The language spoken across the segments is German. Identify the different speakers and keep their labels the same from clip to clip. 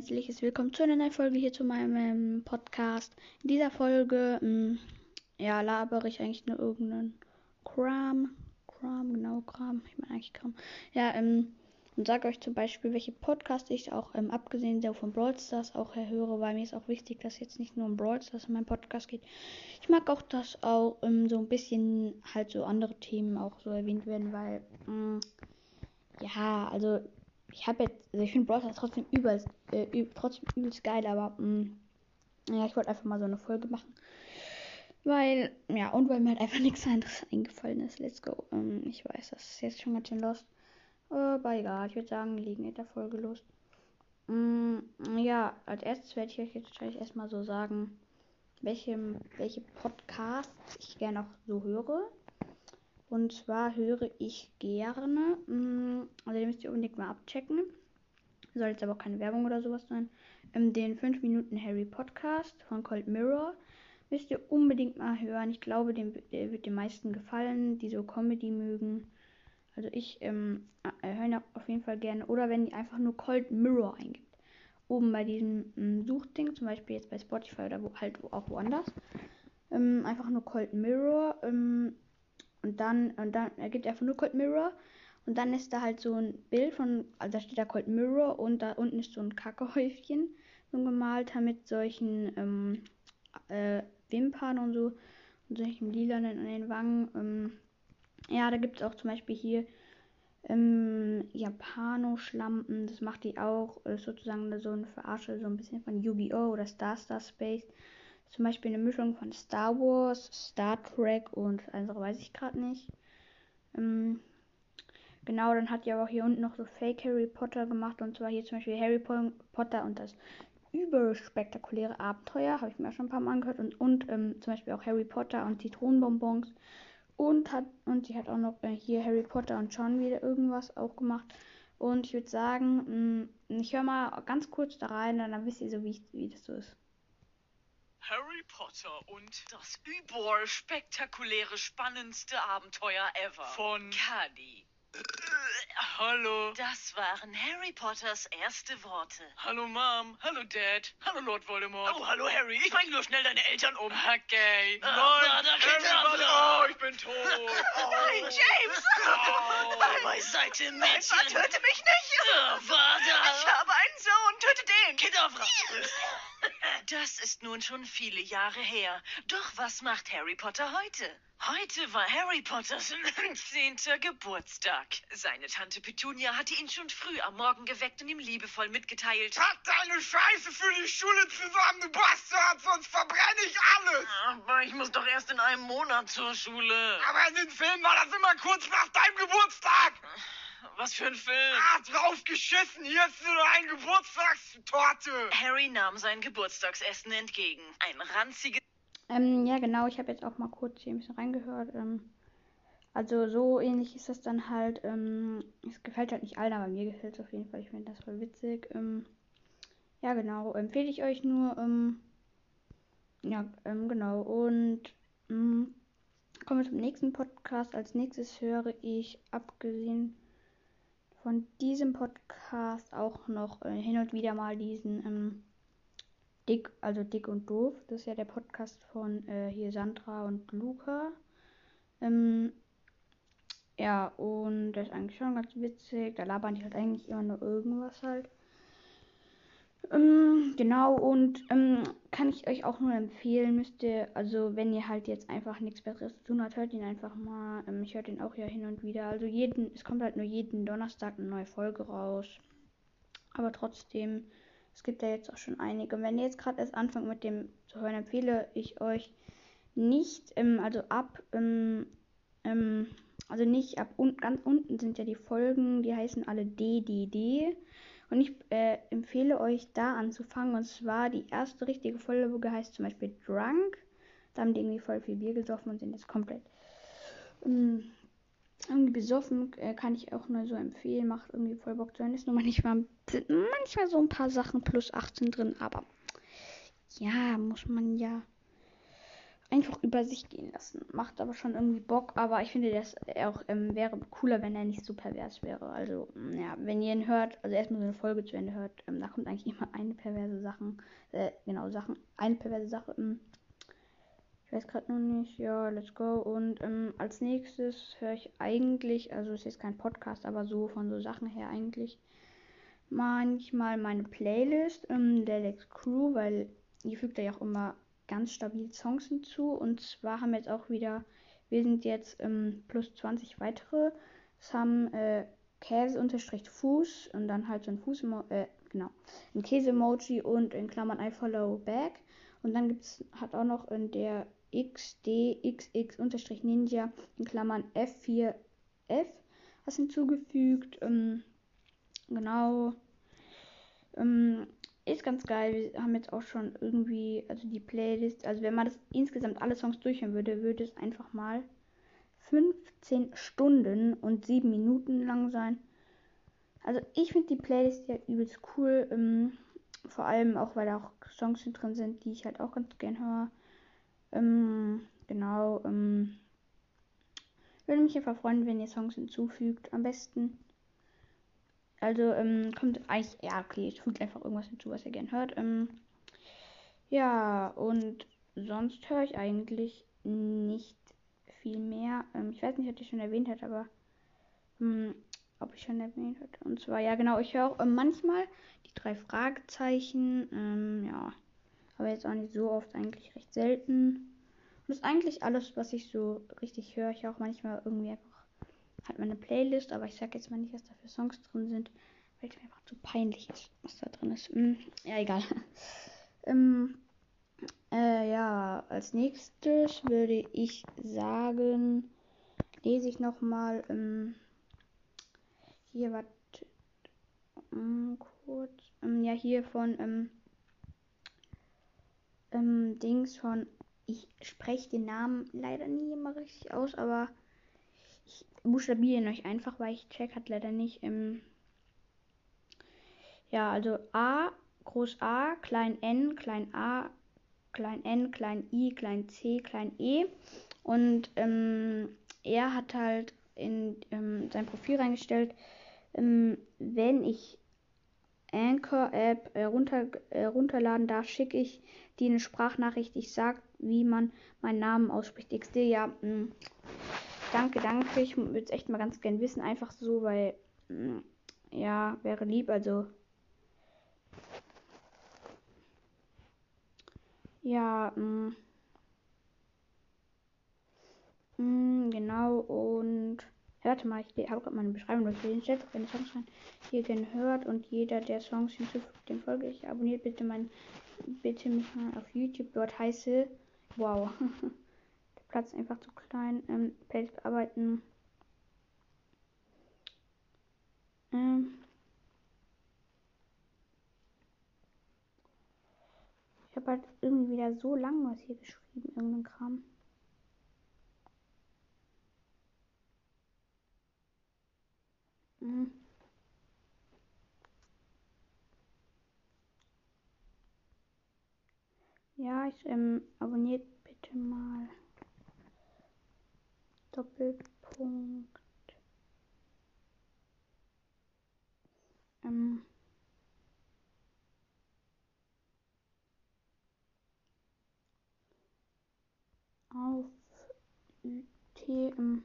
Speaker 1: herzliches Willkommen zu einer neuen Folge hier zu meinem ähm, Podcast. In dieser Folge, ähm, ja, labere ich eigentlich nur irgendeinen Kram. Kram, genau, Kram. Ich meine eigentlich Kram. Ja, ähm, und sage euch zum Beispiel, welche Podcasts ich auch, ähm, abgesehen von Brawl Stars, auch höre, weil mir ist auch wichtig, dass jetzt nicht nur um Brawl Stars in meinem Podcast geht. Ich mag auch, dass auch ähm, so ein bisschen halt so andere Themen auch so erwähnt werden, weil, ähm, ja, also ich habe jetzt, also ich finde Brawl Stars trotzdem übelst, äh, üb, trotzdem übelst geil, aber mh, mm, ja, ich wollte einfach mal so eine Folge machen. Weil, ja, und weil mir halt einfach nichts anderes eingefallen ist. Let's go. Ähm, ich weiß, das ist jetzt schon ganz schön lost. Aber egal, ich würde sagen, liegen in der Folge los. Mm, ja, als erstes werde ich euch jetzt wahrscheinlich erstmal so sagen, welche, welche Podcasts ich gerne auch so höre. Und zwar höre ich gerne, mm, also den müsst ihr unbedingt mal abchecken. Soll jetzt aber auch keine Werbung oder sowas sein. Ähm, den 5 Minuten Harry Podcast von Cold Mirror. Müsst ihr unbedingt mal hören. Ich glaube, dem der wird den meisten gefallen, die so Comedy mögen. Also ich ähm, äh, höre ihn auf jeden Fall gerne. Oder wenn ihr einfach nur Cold Mirror eingibt. Oben bei diesem ähm, Suchding, zum Beispiel jetzt bei Spotify oder wo, halt auch woanders. Ähm, einfach nur Cold Mirror. Ähm, und dann, und dann ergibt er einfach nur Cold Mirror. Und dann ist da halt so ein Bild von, also da steht da Cold Mirror und da unten ist so ein Kackehäufchen, so ein gemalter mit solchen ähm, äh, Wimpern und so und solchen lilanen an den Wangen. Ähm, ja, da gibt es auch zum Beispiel hier ähm, Japano-Schlampen, das macht die auch, ist sozusagen so eine Verarsche, so ein bisschen von Yu-Gi-Oh! oder Star Star Space zum Beispiel eine Mischung von Star Wars, Star Trek und andere weiß ich gerade nicht. Ähm, genau, dann hat ja auch hier unten noch so Fake Harry Potter gemacht und zwar hier zum Beispiel Harry Potter und das überspektakuläre Abenteuer, habe ich mir auch schon ein paar Mal angehört und, und ähm, zum Beispiel auch Harry Potter und Zitronenbonbons und hat und sie hat auch noch äh, hier Harry Potter und John wieder irgendwas auch gemacht und ich würde sagen, mh, mm, ich höre mal ganz kurz da rein, dann wisst ihr so, wie, ich, wie das so ist.
Speaker 2: Harry Potter und das überspektakuläre, spannendste Abenteuer ever von Cuddy. Hallo. Das waren Harry Potters erste Worte. Hallo Mom, hallo Dad, hallo Lord Voldemort. Oh, hallo Harry, ich bring nur schnell deine Eltern um. Okay. Ah, Nein, da Harry, oh, ich bin tot. Oh. Nein, James. Oh. Beiseite, Mädchen. Nein, töte mich nicht. Oh, warte. Ich habe einen Sohn, töte den. Kinderfrau. Das ist nun schon viele Jahre her. Doch was macht Harry Potter heute? Heute war Harry Potters 10. Geburtstag. Seine Tante Petunia hatte ihn schon früh am Morgen geweckt und ihm liebevoll mitgeteilt.
Speaker 3: Pack deine Scheiße für die Schule zusammen, du Bastard, sonst verbrenne ich alles.
Speaker 2: Aber ich muss doch erst in einem Monat zur Schule.
Speaker 3: Aber in den Filmen war das immer kurz nach deinem Geburtstag.
Speaker 2: Was für ein Film?
Speaker 3: Ah, drauf geschissen. Hier ist nur eine Geburtstagstorte.
Speaker 2: Harry nahm sein Geburtstagsessen entgegen. Ein ranziges...
Speaker 1: Ähm, ja, genau. Ich habe jetzt auch mal kurz hier ein bisschen reingehört. Ähm, also so ähnlich ist das dann halt. Ähm, es gefällt halt nicht allen, aber mir gefällt es auf jeden Fall. Ich finde das voll witzig. Ähm, ja, genau. Empfehle ich euch nur. Ähm, ja, ähm, genau. Und ähm, kommen wir zum nächsten Podcast. Als nächstes höre ich, abgesehen von diesem Podcast, auch noch äh, hin und wieder mal diesen ähm, Dick, also Dick und Doof. Das ist ja der Podcast von äh, hier Sandra und Luca. Ähm, ja, und das ist eigentlich schon ganz witzig. Da labern die halt eigentlich immer nur irgendwas halt. Ähm, genau, und ähm, kann ich euch auch nur empfehlen, müsst ihr, also wenn ihr halt jetzt einfach nichts Besseres zu tun habt, hört ihn einfach mal. Ähm, ich höre den auch ja hin und wieder. Also jeden, es kommt halt nur jeden Donnerstag eine neue Folge raus. Aber trotzdem es gibt ja jetzt auch schon einige. Und wenn ihr jetzt gerade erst anfangt mit dem zu hören, empfehle ich euch nicht, ähm, also ab, ähm, ähm, also nicht ab un ganz unten sind ja die Folgen, die heißen alle DDD. Und ich äh, empfehle euch da anzufangen. Und zwar die erste richtige Folge heißt zum Beispiel Drunk. Da haben die irgendwie voll viel Bier gesoffen und sind jetzt komplett ähm, irgendwie besoffen, äh, kann ich auch nur so empfehlen. Macht irgendwie voll Bock zu hören. Ist nur manchmal, manchmal so ein paar Sachen plus 18 drin, aber ja, muss man ja einfach über sich gehen lassen. Macht aber schon irgendwie Bock, aber ich finde, das auch ähm, wäre cooler, wenn er nicht so pervers wäre. Also, mm, ja, wenn ihr ihn hört, also erstmal so eine Folge zu Ende hört, ähm, da kommt eigentlich immer eine perverse Sachen, äh, genau, Sachen, eine perverse Sache. Ähm, ich weiß gerade noch nicht, ja, let's go. Und ähm, als nächstes höre ich eigentlich, also ist jetzt kein Podcast, aber so von so Sachen her eigentlich manchmal meine Playlist, ähm, der Lex Crew, weil die fügt da ja auch immer ganz stabil Songs hinzu. Und zwar haben wir jetzt auch wieder, wir sind jetzt ähm, plus 20 weitere. Es haben äh, Käse-Fuß und dann halt so ein Fuß, äh, genau, ein Käse-Emoji und in Klammern I follow back. Und dann gibt's, hat auch noch in der XDXX-Ninja in Klammern F4F was hinzugefügt. Ähm, genau. Ähm, ist ganz geil. Wir haben jetzt auch schon irgendwie, also die Playlist, also wenn man das insgesamt alle Songs durchhören würde, würde es einfach mal 15 Stunden und 7 Minuten lang sein. Also ich finde die Playlist ja übelst cool. Ähm, vor allem auch, weil da auch Songs drin sind, die ich halt auch ganz gern höre. Ähm, genau. Ähm, würde mich einfach freuen, wenn ihr Songs hinzufügt. Am besten also ähm, kommt eigentlich, ja, okay, es fügt einfach irgendwas hinzu, was ihr gern hört. Ähm, ja, und sonst höre ich eigentlich nicht viel mehr. Ähm, ich weiß nicht, ob ich schon erwähnt habe, aber ähm, ob ich schon erwähnt habe. Und zwar, ja, genau, ich höre auch ähm, manchmal die drei Fragezeichen. Ähm, ja, aber jetzt auch nicht so oft, eigentlich recht selten. Und das ist eigentlich alles, was ich so richtig höre. Ich höre auch manchmal irgendwie einfach halt meine Playlist, aber ich sag jetzt mal nicht, was da für Songs drin sind, weil es mir einfach zu peinlich ist, was da drin ist. Hm, ja, egal. ähm, äh, ja, als nächstes würde ich sagen, lese ich nochmal ähm, hier was ähm, kurz. Ähm, ja, hier von ähm, ähm, Dings von. Ich spreche den Namen leider nie immer richtig aus, aber buchstabieren euch einfach, weil ich check hat leider nicht. Ähm ja, also A, groß A, klein n, klein a, klein n, klein i, klein c, klein e. Und ähm, er hat halt in ähm, sein Profil reingestellt, ähm, wenn ich Anchor App äh, runter, äh, runterladen darf, schicke ich dir eine Sprachnachricht. Ich sag, wie man meinen Namen ausspricht. XD, ja. Mh. Danke, danke. Ich würde es echt mal ganz gern wissen. Einfach so, weil. Mm, ja, wäre lieb. Also. Ja, mh, mm, mh, mm, genau. Und. Hört mal, ich habe gerade meine Beschreibung durchgelesen. Stellt auch gerne Songs rein, die ihr gerne hört. Und jeder, der Songs hinzufügt, den folge ich. Abonniert bitte mein, bitte mich mal auf YouTube. Dort heiße. Wow. Platz einfach zu klein. Ähm, Playlist bearbeiten. Ähm. Ich habe halt irgendwie wieder so lang was hier geschrieben, irgendein Kram. Mhm. Ja, ich ähm, abonniert bitte mal. Doppelpunkt. Ähm, auf UTM.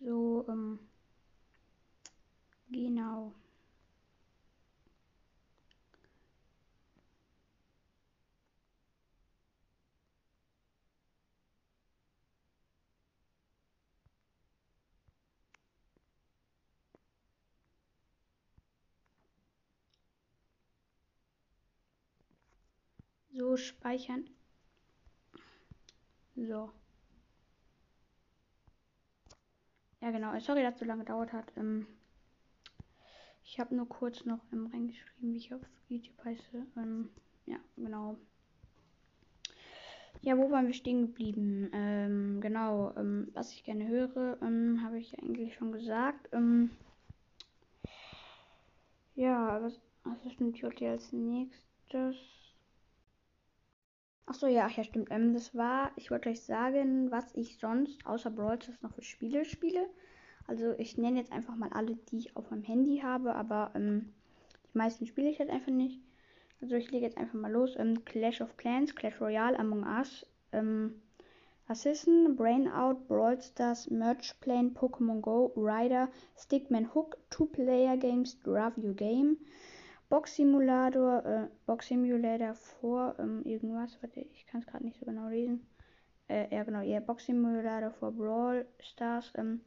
Speaker 1: So, ähm, genau. So speichern. So. Ja, genau. Sorry, dass es so lange gedauert hat. Ähm, ich habe nur kurz noch ähm, reingeschrieben, wie ich auf YouTube heiße. Ähm, ja, genau. Ja, wo waren wir stehen geblieben? Ähm, genau, ähm, was ich gerne höre, ähm, habe ich eigentlich schon gesagt. Ähm, ja, was, was stimmt hier als nächstes? Achso, ja, ja, stimmt. Ähm, das war, ich wollte euch sagen, was ich sonst außer Brawl Stars noch für Spiele spiele. Also ich nenne jetzt einfach mal alle, die ich auf meinem Handy habe, aber ähm, die meisten spiele ich halt einfach nicht. Also ich lege jetzt einfach mal los. Ähm, Clash of Clans, Clash Royale, Among Us, ähm, Assassin, Brainout, Brawl Stars, Merge Plane, Pokémon Go, Rider, Stickman Hook, Two-Player Games, Drive Your Game, Box Simulator, äh, Box Simulator vor ähm, irgendwas, warte, ich kann es gerade nicht so genau lesen. Äh, ja genau, ja, Box Simulator vor Brawl Stars, ähm,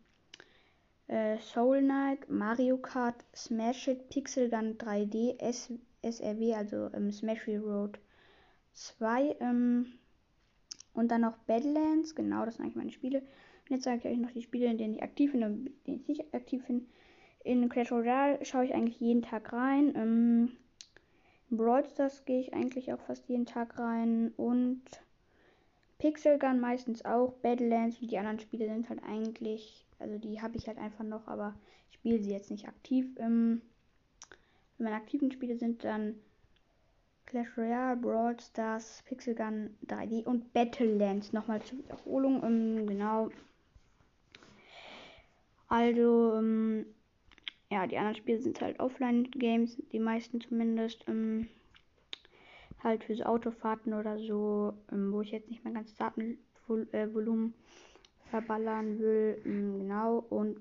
Speaker 1: äh, Soul Knight, Mario Kart, Smash It, Pixel Gun 3D, S SRW, also ähm, Smash Road 2, ähm, und dann noch Badlands, genau, das sind eigentlich meine Spiele. Und jetzt sage ich euch noch die Spiele, in denen ich aktiv bin und in denen ich nicht aktiv bin. In Clash Royale schaue ich eigentlich jeden Tag rein. Ähm, in Brawl Stars gehe ich eigentlich auch fast jeden Tag rein. Und Pixel Gun meistens auch. Badlands und die anderen Spiele sind halt eigentlich, also die habe ich halt einfach noch, aber ich spiele sie jetzt nicht aktiv. Ähm, wenn meine aktiven Spiele sind dann Clash Royale, Brawl Stars, Pixel Gun 3D und Battlelands. Nochmal zur Wiederholung. Ähm, genau. Also, ähm, ja, die anderen Spiele sind halt Offline-Games, die meisten zumindest. Ähm, halt für so Autofahrten oder so, ähm, wo ich jetzt nicht mein ganzes Datenvolumen äh, verballern will. Ähm, genau, und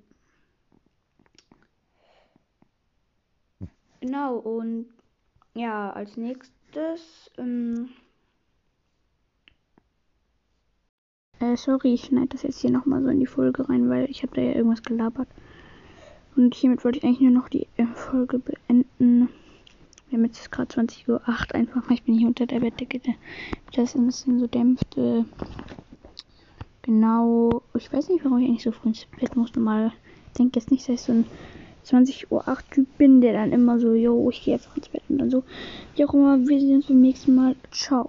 Speaker 1: genau, und ja, als nächstes. Ähm äh, sorry, ich schneide das jetzt hier nochmal so in die Folge rein, weil ich habe da ja irgendwas gelabert. Und hiermit wollte ich eigentlich nur noch die äh, Folge beenden. Wir haben jetzt gerade 20.08 Uhr einfach. Ich bin hier unter der Bettdecke, das ein bisschen so dämpft. Äh, genau. Ich weiß nicht, warum ich eigentlich so früh ins Bett muss. Normal denke jetzt nicht, dass ich so ein 20 Uhr 8 Typ bin, der dann immer so, yo, ich gehe einfach ins Bett und dann so. Wie auch immer, wir sehen uns beim nächsten Mal. Ciao.